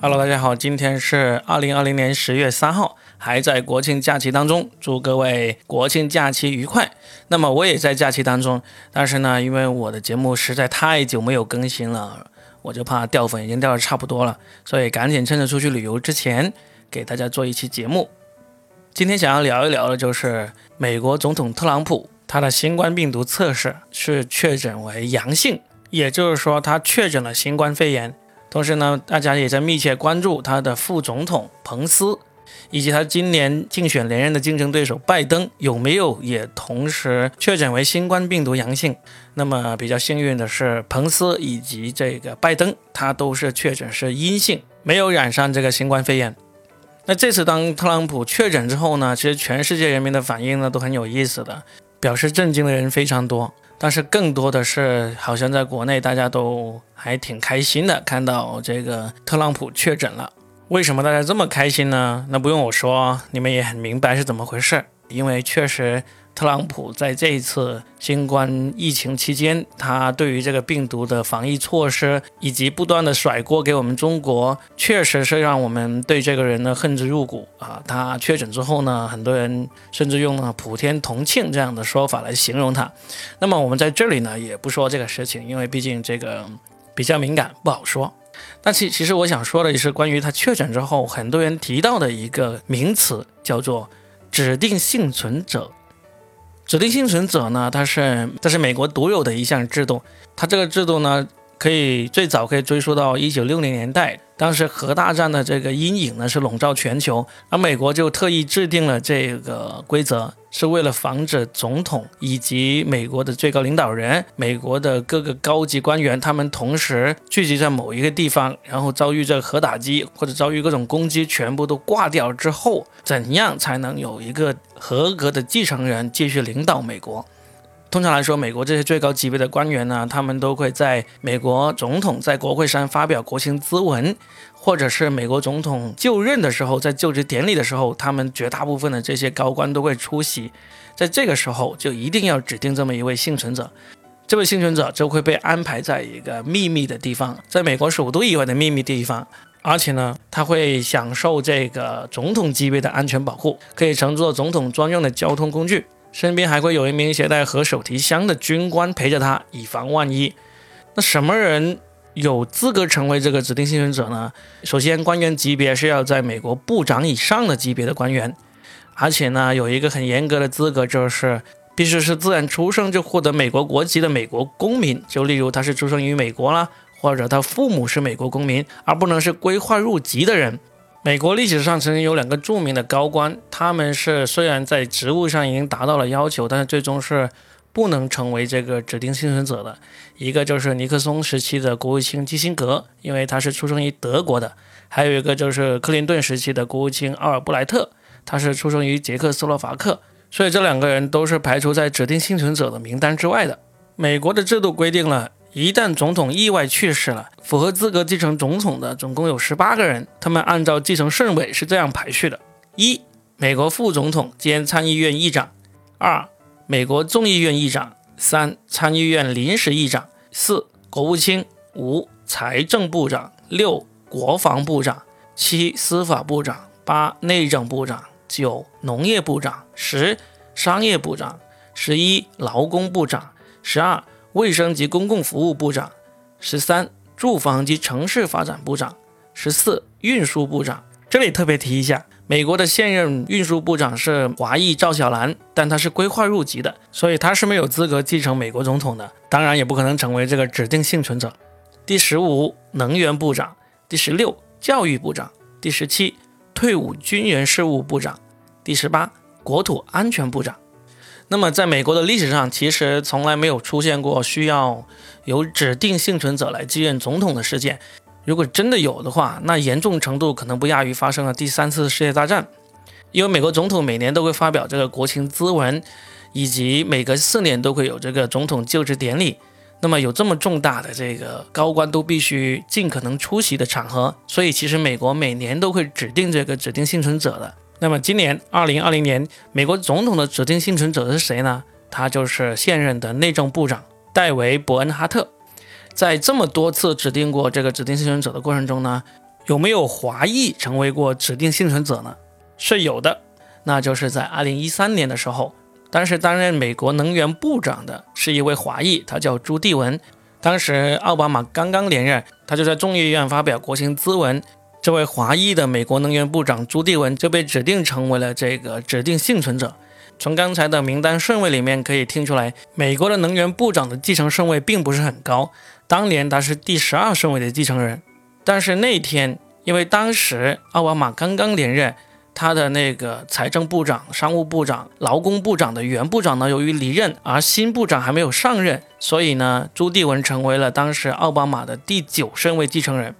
Hello，大家好，今天是二零二零年十月三号，还在国庆假期当中，祝各位国庆假期愉快。那么我也在假期当中，但是呢，因为我的节目实在太久没有更新了，我就怕掉粉已经掉的差不多了，所以赶紧趁着出去旅游之前，给大家做一期节目。今天想要聊一聊的就是美国总统特朗普，他的新冠病毒测试是确诊为阳性，也就是说他确诊了新冠肺炎。同时呢，大家也在密切关注他的副总统彭斯，以及他今年竞选连任的竞争对手拜登有没有也同时确诊为新冠病毒阳性。那么比较幸运的是，彭斯以及这个拜登，他都是确诊是阴性，没有染上这个新冠肺炎。那这次当特朗普确诊之后呢，其实全世界人民的反应呢都很有意思的，表示震惊的人非常多。但是更多的是，好像在国内大家都还挺开心的，看到这个特朗普确诊了。为什么大家这么开心呢？那不用我说，你们也很明白是怎么回事，因为确实。特朗普在这一次新冠疫情期间，他对于这个病毒的防疫措施，以及不断的甩锅给我们中国，确实是让我们对这个人呢恨之入骨啊！他确诊之后呢，很多人甚至用了“普天同庆”这样的说法来形容他。那么我们在这里呢，也不说这个事情，因为毕竟这个比较敏感，不好说。但其其实我想说的是，关于他确诊之后，很多人提到的一个名词叫做“指定幸存者”。指定幸存者呢，它是这是美国独有的一项制度，它这个制度呢，可以最早可以追溯到一九六零年代。当时核大战的这个阴影呢是笼罩全球，而美国就特意制定了这个规则，是为了防止总统以及美国的最高领导人、美国的各个高级官员他们同时聚集在某一个地方，然后遭遇这核打击或者遭遇各种攻击，全部都挂掉之后，怎样才能有一个合格的继承人继续领导美国？通常来说，美国这些最高级别的官员呢，他们都会在美国总统在国会山发表国情咨文，或者是美国总统就任的时候，在就职典礼的时候，他们绝大部分的这些高官都会出席。在这个时候，就一定要指定这么一位幸存者，这位幸存者就会被安排在一个秘密的地方，在美国首都以外的秘密地方，而且呢，他会享受这个总统级别的安全保护，可以乘坐总统专用的交通工具。身边还会有一名携带核手提箱的军官陪着他，以防万一。那什么人有资格成为这个指定幸存者呢？首先，官员级别是要在美国部长以上的级别的官员，而且呢，有一个很严格的资格，就是必须是自然出生就获得美国国籍的美国公民。就例如他是出生于美国啦，或者他父母是美国公民，而不能是规划入籍的人。美国历史上曾经有两个著名的高官，他们是虽然在职务上已经达到了要求，但是最终是不能成为这个指定幸存者的。一个就是尼克松时期的国务卿基辛格，因为他是出生于德国的；还有一个就是克林顿时期的国务卿奥尔布莱特，他是出生于捷克斯洛伐克，所以这两个人都是排除在指定幸存者的名单之外的。美国的制度规定了。一旦总统意外去世了，符合资格继承总统的总共有十八个人，他们按照继承顺位是这样排序的：一、美国副总统兼参议院议长；二、美国众议院议长；三、参议院临时议长；四、国务卿；五、财政部长；六、国防部长；七、司法部长；八、内政部长；九、农业部长；十、商业部长；十一、劳工部长；十二。卫生及公共服务部长，十三，住房及城市发展部长，十四，运输部长。这里特别提一下，美国的现任运输部长是华裔赵小兰，但他是规划入籍的，所以他是没有资格继承美国总统的，当然也不可能成为这个指定幸存者。第十五，能源部长；第十六，教育部长；第十七，退伍军人事务部长；第十八，国土安全部长。那么，在美国的历史上，其实从来没有出现过需要由指定幸存者来继任总统的事件。如果真的有的话，那严重程度可能不亚于发生了第三次世界大战。因为美国总统每年都会发表这个国情咨文，以及每隔四年都会有这个总统就职典礼。那么有这么重大的这个高官都必须尽可能出席的场合，所以其实美国每年都会指定这个指定幸存者的。那么今年二零二零年，美国总统的指定幸存者是谁呢？他就是现任的内政部长戴维·伯恩哈特。在这么多次指定过这个指定幸存者的过程中呢，有没有华裔成为过指定幸存者呢？是有的，那就是在二零一三年的时候，当时担任美国能源部长的是一位华裔，他叫朱棣文。当时奥巴马刚刚连任，他就在众议院发表国情咨文。这位华裔的美国能源部长朱棣文就被指定成为了这个指定幸存者。从刚才的名单顺位里面可以听出来，美国的能源部长的继承顺位并不是很高。当年他是第十二顺位的继承人，但是那天因为当时奥巴马刚刚连任，他的那个财政部长、商务部长、劳工部长的原部长呢，由于离任，而新部长还没有上任，所以呢，朱棣文成为了当时奥巴马的第九顺位继承人。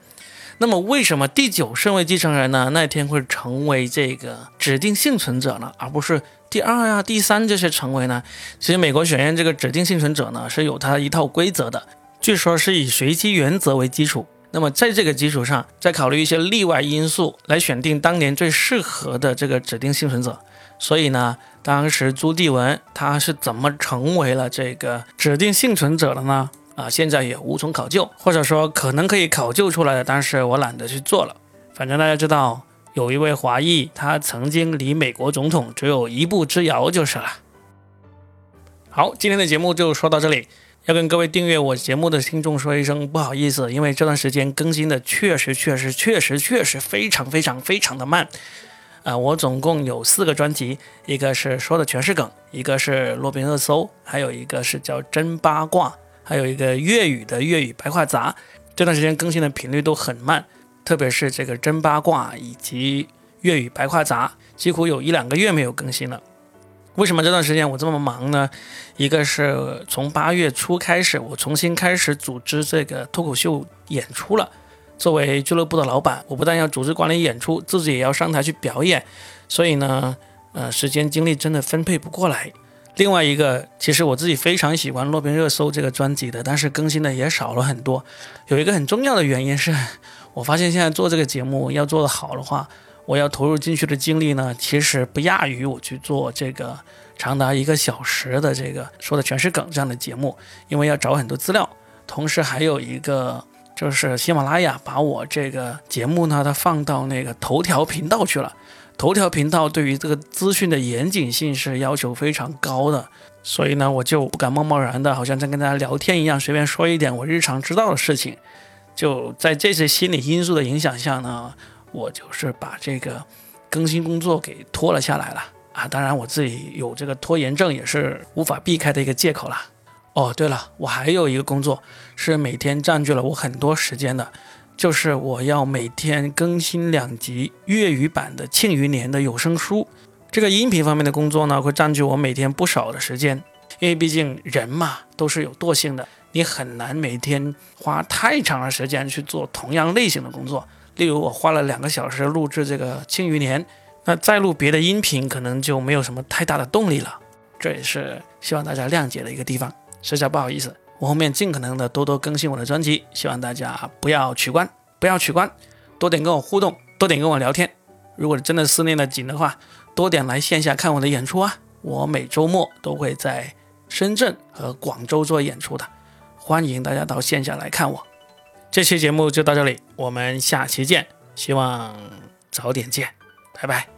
那么，为什么第九顺位继承人呢？那天会成为这个指定幸存者呢，而不是第二呀、第三这些成为呢？其实，美国选任这个指定幸存者呢，是有它一套规则的，据说是以随机原则为基础。那么，在这个基础上，再考虑一些例外因素来选定当年最适合的这个指定幸存者。所以呢，当时朱棣文他是怎么成为了这个指定幸存者的呢？啊，现在也无从考究，或者说可能可以考究出来的，但是我懒得去做了。反正大家知道，有一位华裔，他曾经离美国总统只有一步之遥就是了。好，今天的节目就说到这里，要跟各位订阅我节目的听众说一声不好意思，因为这段时间更新的确实确实确实确实非常非常非常的慢。啊，我总共有四个专辑，一个是说的全是梗，一个是洛宾热搜，还有一个是叫真八卦。还有一个粤语的粤语白话杂，这段时间更新的频率都很慢，特别是这个真八卦以及粤语白话杂，几乎有一两个月没有更新了。为什么这段时间我这么忙呢？一个是从八月初开始，我重新开始组织这个脱口秀演出了。作为俱乐部的老板，我不但要组织管理演出，自己也要上台去表演，所以呢，呃，时间精力真的分配不过来。另外一个，其实我自己非常喜欢《洛宾热搜》这个专辑的，但是更新的也少了很多。有一个很重要的原因是，我发现现在做这个节目要做得好的话，我要投入进去的精力呢，其实不亚于我去做这个长达一个小时的这个说的全是梗这样的节目，因为要找很多资料，同时还有一个就是喜马拉雅把我这个节目呢，它放到那个头条频道去了。头条频道对于这个资讯的严谨性是要求非常高的，所以呢，我就不敢贸贸然的，好像在跟大家聊天一样，随便说一点我日常知道的事情。就在这些心理因素的影响下呢，我就是把这个更新工作给拖了下来了啊。当然，我自己有这个拖延症，也是无法避开的一个借口了。哦，对了，我还有一个工作是每天占据了我很多时间的。就是我要每天更新两集粤语版的《庆余年》的有声书，这个音频方面的工作呢，会占据我每天不少的时间。因为毕竟人嘛都是有惰性的，你很难每天花太长的时间去做同样类型的工作。例如我花了两个小时录制这个《庆余年》，那再录别的音频可能就没有什么太大的动力了。这也是希望大家谅解的一个地方，实在不好意思。我后面尽可能的多多更新我的专辑，希望大家不要取关，不要取关，多点跟我互动，多点跟我聊天。如果真的思念的紧的话，多点来线下看我的演出啊！我每周末都会在深圳和广州做演出的，欢迎大家到线下来看我。这期节目就到这里，我们下期见，希望早点见，拜拜。